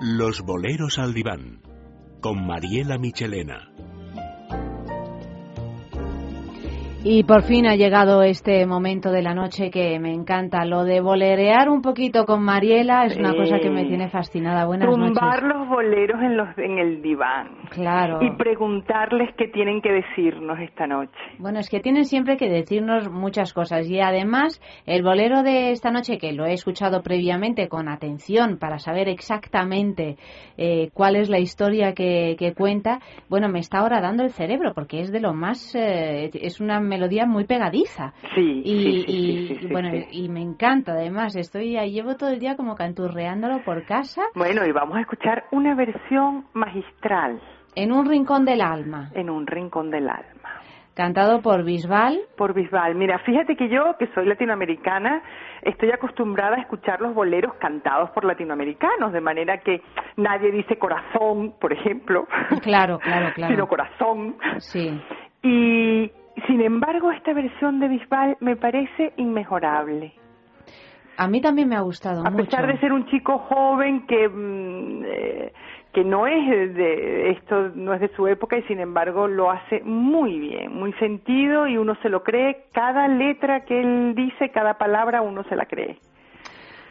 Los boleros al diván con Mariela Michelena. Y por fin ha llegado este momento de la noche que me encanta. Lo de bolerear un poquito con Mariela es una cosa que me tiene fascinada. Buenas Tumbar los boleros en, los, en el diván. Claro. Y preguntarles qué tienen que decirnos esta noche. Bueno, es que tienen siempre que decirnos muchas cosas. Y además, el bolero de esta noche, que lo he escuchado previamente con atención para saber exactamente eh, cuál es la historia que, que, cuenta, bueno, me está ahora dando el cerebro porque es de lo más. Eh, es una melodía muy pegadiza. Sí, y, sí, sí, y, sí, sí, bueno, y me encanta además. Estoy ahí, llevo todo el día como canturreándolo por casa. Bueno, y vamos a escuchar una versión magistral. En un rincón del alma. En un rincón del alma. Cantado por Bisbal. Por Bisbal. Mira, fíjate que yo, que soy latinoamericana, estoy acostumbrada a escuchar los boleros cantados por latinoamericanos, de manera que nadie dice corazón, por ejemplo. Claro, claro, claro. Sino corazón. Sí. Y sin embargo, esta versión de Bisbal me parece inmejorable. A mí también me ha gustado a mucho. A pesar de ser un chico joven que mm, eh, que no es de esto no es de su época y sin embargo lo hace muy bien, muy sentido y uno se lo cree cada letra que él dice, cada palabra uno se la cree.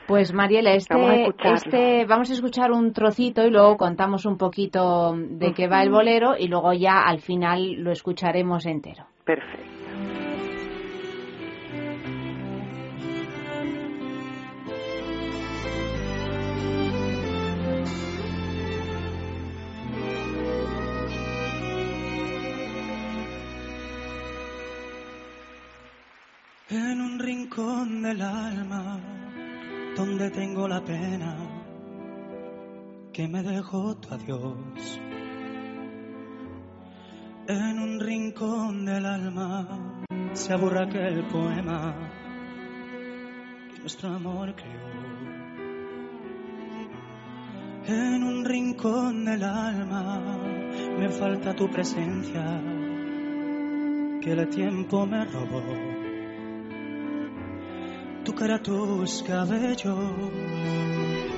Pues Mariela, este vamos a, este, vamos a escuchar un trocito y luego contamos un poquito de qué va el bolero y luego ya al final lo escucharemos entero. En un rincón del alma donde tengo la pena que me dejó tu adiós. En un rincón del alma se aburra aquel poema que nuestro amor creó. En un rincón del alma me falta tu presencia que el tiempo me robó. Tu cara, tus cabellos.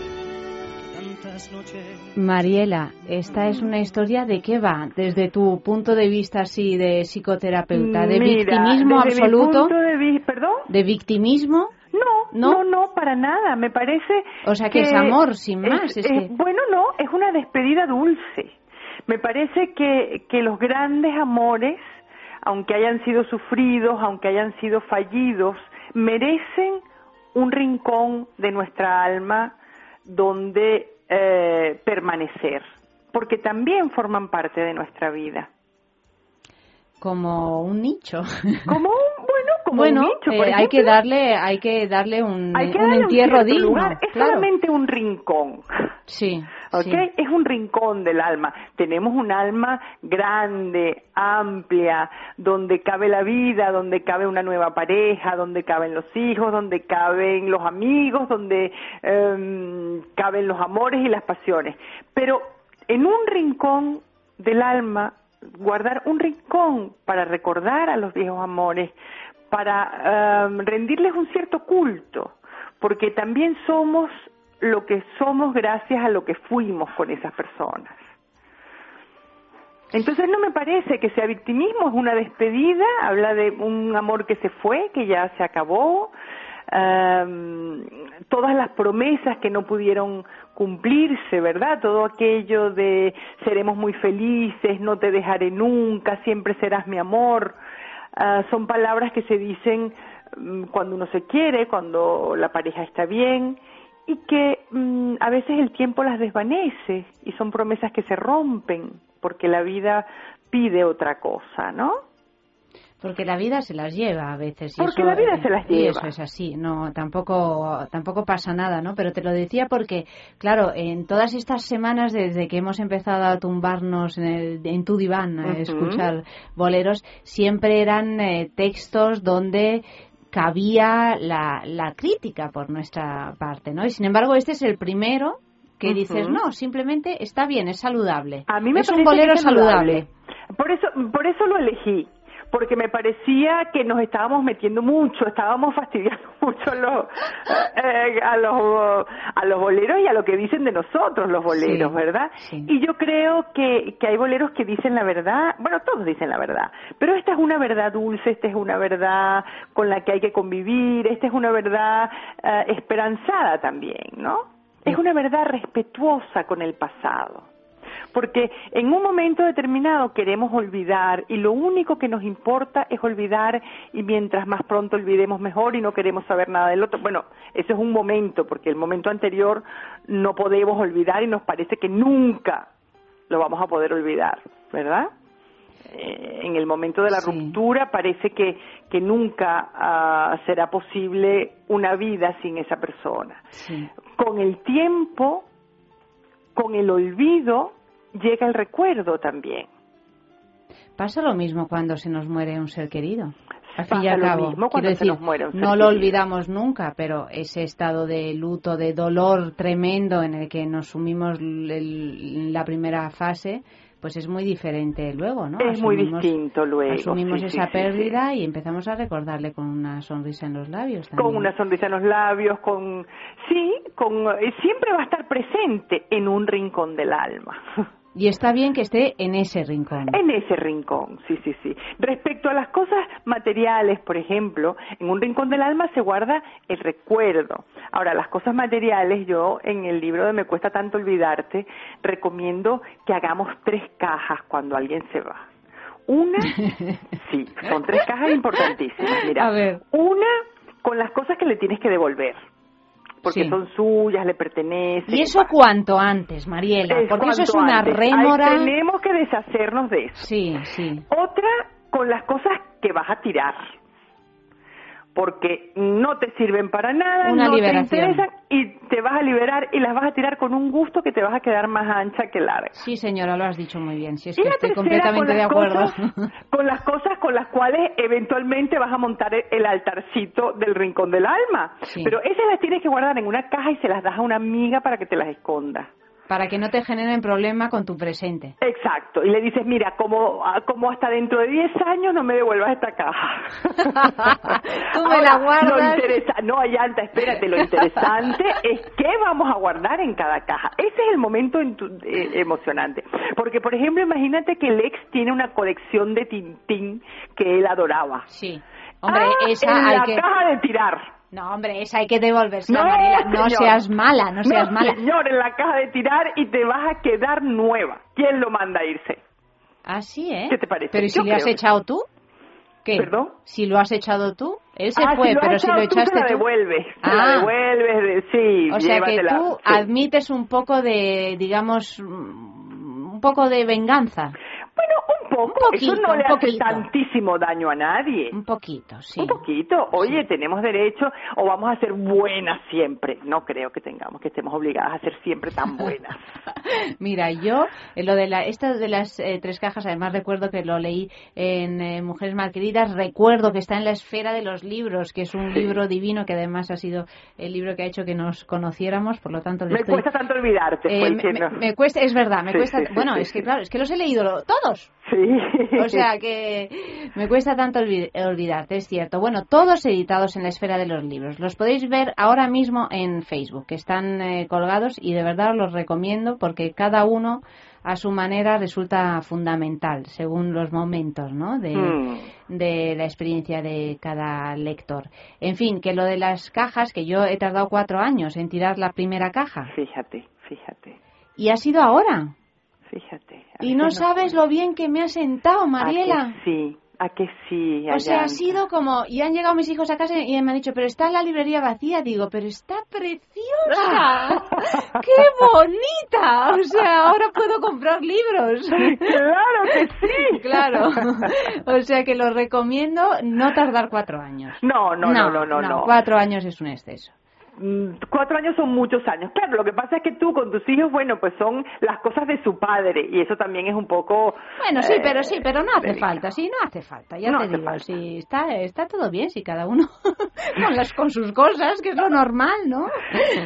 Mariela, esta es una historia de qué va, desde tu punto de vista así de psicoterapeuta, de Mira, victimismo desde absoluto, Mi punto de vi ¿Perdón? de victimismo. No, no, no, no, para nada. Me parece. O sea que, es amor, sin es, más. Es es, que... Bueno, no, es una despedida dulce. Me parece que, que los grandes amores, aunque hayan sido sufridos, aunque hayan sido fallidos, merecen un rincón de nuestra alma donde eh, permanecer, porque también forman parte de nuestra vida. Como un nicho. Como un, bueno, como bueno, un nicho. eh, hay que darle, hay que darle un, entierro un digno. Lugar. Es claro. solamente un rincón. Sí. Sí. Es un rincón del alma. Tenemos un alma grande, amplia, donde cabe la vida, donde cabe una nueva pareja, donde caben los hijos, donde caben los amigos, donde eh, caben los amores y las pasiones. Pero en un rincón del alma, guardar un rincón para recordar a los viejos amores, para eh, rendirles un cierto culto, porque también somos lo que somos gracias a lo que fuimos con esas personas. Entonces no me parece que sea victimismo, es una despedida, habla de un amor que se fue, que ya se acabó, todas las promesas que no pudieron cumplirse, ¿verdad? Todo aquello de seremos muy felices, no te dejaré nunca, siempre serás mi amor, uh, son palabras que se dicen um, cuando uno se quiere, cuando la pareja está bien y que um, a veces el tiempo las desvanece y son promesas que se rompen porque la vida pide otra cosa, ¿no? Porque la vida se las lleva a veces. Y porque eso, la vida se las y lleva. eso es así, no, tampoco, tampoco pasa nada, ¿no? Pero te lo decía porque, claro, en todas estas semanas desde que hemos empezado a tumbarnos en, el, en tu diván a escuchar boleros, siempre eran eh, textos donde cabía la, la crítica por nuestra parte, ¿no? Y sin embargo, este es el primero que dices, no, simplemente está bien, es saludable. A mí me es un parece bolero que es saludable. Por eso, por eso lo elegí, porque me parecía que nos estábamos metiendo mucho, estábamos fastidiando mucho a los, eh, a los, a los boleros y a lo que dicen de nosotros los boleros, ¿verdad? Y yo creo que, que hay boleros que dicen la verdad, bueno, todos dicen la verdad, pero esta es una verdad dulce, esta es una verdad con la que hay que convivir, esta es una verdad eh, esperanzada también, ¿no? Es una verdad respetuosa con el pasado porque en un momento determinado queremos olvidar y lo único que nos importa es olvidar y mientras más pronto olvidemos mejor y no queremos saber nada del otro. Bueno, ese es un momento, porque el momento anterior no podemos olvidar y nos parece que nunca lo vamos a poder olvidar, ¿verdad? Eh, en el momento de la ruptura parece que, que nunca ah, será posible una vida sin esa persona. Con el tiempo, con el olvido, llega el recuerdo también. Pasa lo mismo cuando se nos muere un ser querido. Al fin y al cabo, quiero no lo olvidamos nunca, pero ese estado de luto, de dolor tremendo en el que nos sumimos en la primera fase, pues es muy diferente luego, ¿no? Es muy distinto luego. Asumimos esa pérdida y empezamos a recordarle con una sonrisa en los labios. Con una sonrisa en los labios, con sí, con eh, siempre va a estar presente en un rincón del alma. Y está bien que esté en ese rincón. En ese rincón, sí, sí, sí. Respecto a las cosas materiales, por ejemplo, en un rincón del alma se guarda el recuerdo. Ahora, las cosas materiales, yo en el libro de Me cuesta tanto olvidarte, recomiendo que hagamos tres cajas cuando alguien se va. Una, sí, son tres cajas importantísimas. Mira, a ver. una con las cosas que le tienes que devolver porque son suyas, le pertenecen. ¿Y eso cuanto antes, Mariela? porque eso es una rémora. tenemos que deshacernos de eso. Sí, sí. Otra con las cosas que vas a tirar porque no te sirven para nada, no te interesan y te vas a liberar y las vas a tirar con un gusto que te vas a quedar más ancha que larga. Sí, señora, lo has dicho muy bien. Si es que estoy completamente de acuerdo. con las cosas con las cuales eventualmente vas a montar el altarcito del rincón del alma. Pero esas las tienes que guardar en una caja y se las das a una amiga para que te las esconda. Para que no te generen problema con tu presente. Exacto. Y le dices, mira, como, ah, como hasta dentro de 10 años no me devuelvas esta caja. Tú me la guardas. no, Ayanta, espérate, lo interesante es qué vamos a guardar en cada caja. Ese es el momento en eh, emocionante. Porque, por ejemplo, imagínate que Lex tiene una colección de Tintín que él adoraba. Sí. Hombre, ah, esa en hay la que... caja de tirar. No, hombre, esa hay que devolverse, no. No seas mala, no seas mala. señor, en la caja de tirar y te vas a quedar nueva. ¿Quién lo manda a irse? Ah, sí, ¿eh? ¿Qué te parece? Pero ¿y si le has echado tú? ¿Qué? ¿Perdón? Si lo has echado tú, él se ah, fue, si lo pero si lo echaste tú, te la devuelves, ah. la devuelves, sí, O sea que tú admites un poco de, digamos, un poco de venganza. Bueno, un poco. Poquito, Eso no le hace tantísimo daño a nadie. Un poquito, sí. Un poquito. Oye, tenemos derecho o vamos a ser buenas siempre. No creo que tengamos que estemos obligadas a ser siempre tan buenas. Mira, yo, eh, lo de la, estas de las eh, tres cajas, además recuerdo que lo leí en eh, Mujeres Malqueridas, recuerdo que está en la esfera de los libros, que es un Sí. libro divino, que además ha sido el libro que ha hecho que nos conociéramos, por lo tanto... Me estoy- cuesta tanto olvidarte, Eh, fue me, diciendo. me- me cuesta, es verdad, me Sí, cuesta. sí, sí, bueno, es que claro, es que los he leído todos. Sí. O sea que me cuesta tanto olvi- olvidarte, es cierto. Bueno, todos editados en la esfera de los libros. Los podéis ver ahora mismo en Facebook, que están eh, colgados y de verdad os los recomiendo porque cada uno a su manera resulta fundamental según los momentos, ¿no? De, Mm. de la experiencia de cada lector. En fin, que lo de las cajas, que yo he tardado cuatro años en tirar la primera caja Fíjate, fíjate, y ha sido ahora. Fíjate. A Y no no sabes lo bien que me ha sentado, ¿A Mariela. que sí, a que sí. O sea, ha sido como, y han llegado mis hijos a casa y me han dicho, pero está la librería vacía. Digo, pero está preciosa. ¡Qué bonita! O sea, ahora puedo comprar libros. Claro que sí. Claro. O sea que lo recomiendo no tardar cuatro años. No, no, no, no, no, no. Cuatro años es un exceso. Mm, cuatro años son muchos años. Claro, lo que pasa es que tú con tus hijos, bueno, pues son las cosas de su padre y eso también es un poco... Bueno, sí, eh, pero sí, pero no hace falta, sí, no hace falta, ya No te digo, falta. sí, está, está todo bien, si cada uno con, las, con sus cosas, que es lo normal, ¿no?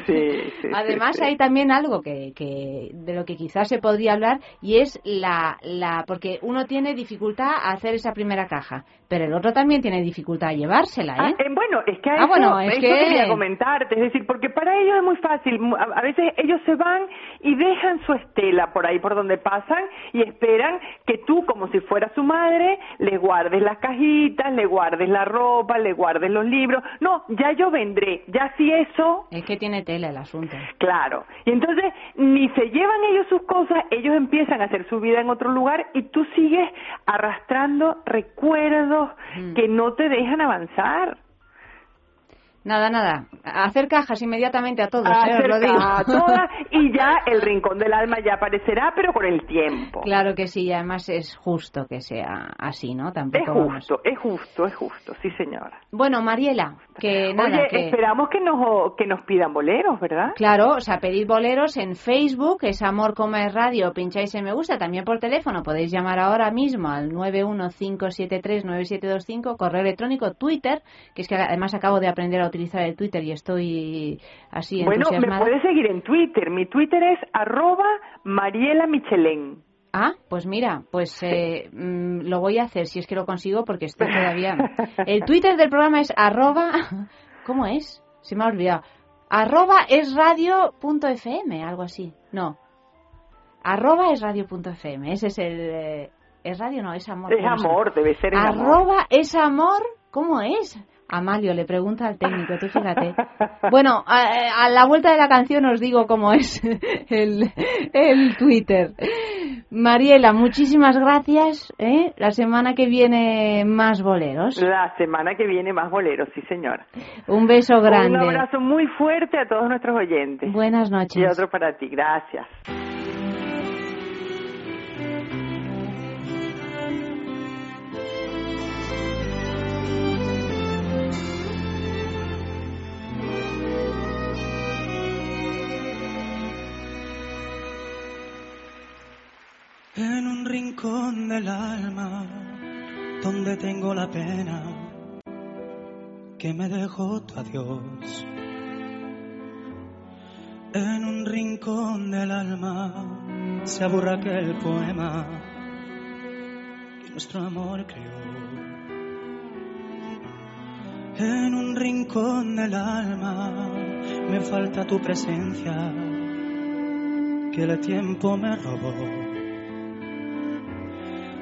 Sí, sí, Además sí, hay también algo que, que de lo que quizás se podría hablar y es la, la porque uno tiene dificultad a hacer esa primera caja, pero el otro también tiene dificultad a llevársela, Ah, ¿eh? eh, bueno, es que a Ah, eso, bueno, es eso que- quería comentarte, es decir, porque para ellos es muy fácil, a, a veces ellos se van y dejan su estela por ahí por donde pasan y esperan que tú, como si fueras su madre, le guardes las cajitas, le guardes la ropa, le guardes los libros. No, ya yo vendré, ya si eso Es que tiene tela el asunto. Claro. Y entonces ni se llevan ellos sus cosas, ellos empiezan a hacer su vida en otro lugar y tú sigues arrastrando recuerdos Mm. que no te dejan avanzar. Nada, nada, hacer cajas inmediatamente a todos, ¿eh? os lo digo. a todas y ya el rincón del alma ya aparecerá, pero con el tiempo. Claro que sí, y además es justo que sea así, ¿no? Es Tampoco vamos- justo, es justo, es justo, sí señora. Bueno, Mariela, que nada, Oye, que... esperamos que nos, que nos pidan boleros, ¿verdad? Claro, o sea, pedid boleros en Facebook, es Amor Coma es Radio, pincháis en Me Gusta, también por teléfono, podéis llamar ahora mismo al 915739725, correo electrónico, Twitter, que es que además acabo de aprender a utilizar el Twitter y estoy así Bueno, me entusiasmada. puedes seguir en Twitter. Mi Twitter es arroba Mariela Michelén. Ah, pues mira, pues eh, mm, lo voy a hacer si es que lo consigo porque estoy todavía... El Twitter del programa es arroba... ¿Cómo es? Se me ha olvidado. Arroba es radio.fm, algo así. No. Arroba es radio.fm. Ese es el... eh, es radio, no, es amor. Es amor, debe ser el amor. Arroba es amor, ¿cómo es? Amalio le pregunta al técnico, tú fíjate. Bueno, a, a la vuelta de la canción os digo cómo es el, el Twitter. Mariela, muchísimas gracias. ¿eh? La semana que viene más boleros. La semana que viene más boleros, sí señora. Un beso Un grande. abrazo muy fuerte a todos nuestros oyentes. Buenas Y noches. otro para ti, gracias. En un rincón del alma donde tengo la pena que me dejó tu adiós. En un rincón del alma se aburra aquel poema que nuestro amor creó. En un rincón del alma me falta tu presencia que el tiempo me robó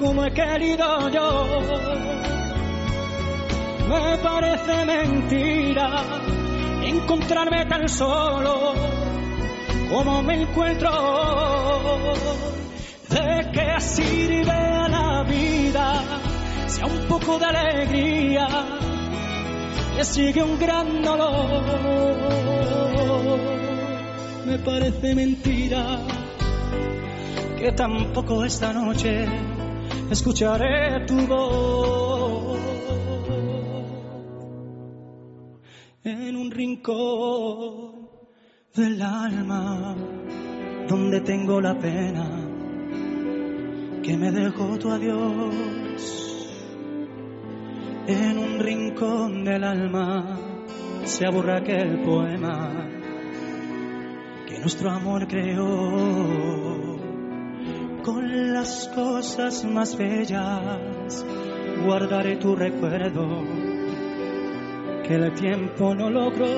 como he querido yo. Me parece mentira encontrarme tan solo como me encuentro. ¿De qué sirve a la vida si a un poco de alegría le sigue un gran dolor? Me parece mentira que tampoco esta noche escucharé tu voz en un rincón del alma donde tengo la pena que me dejó tu adiós en un rincón del alma se aburra aquel poema que nuestro amor creó. Con las cosas más bellas guardaré tu recuerdo que el tiempo no logró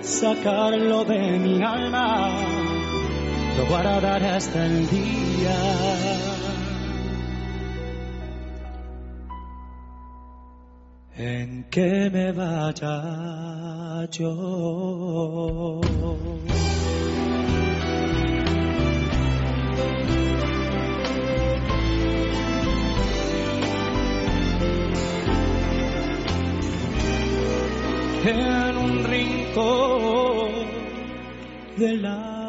sacarlo de mi alma. Lo guardaré hasta el día en que me vaya yo. En un rincón de la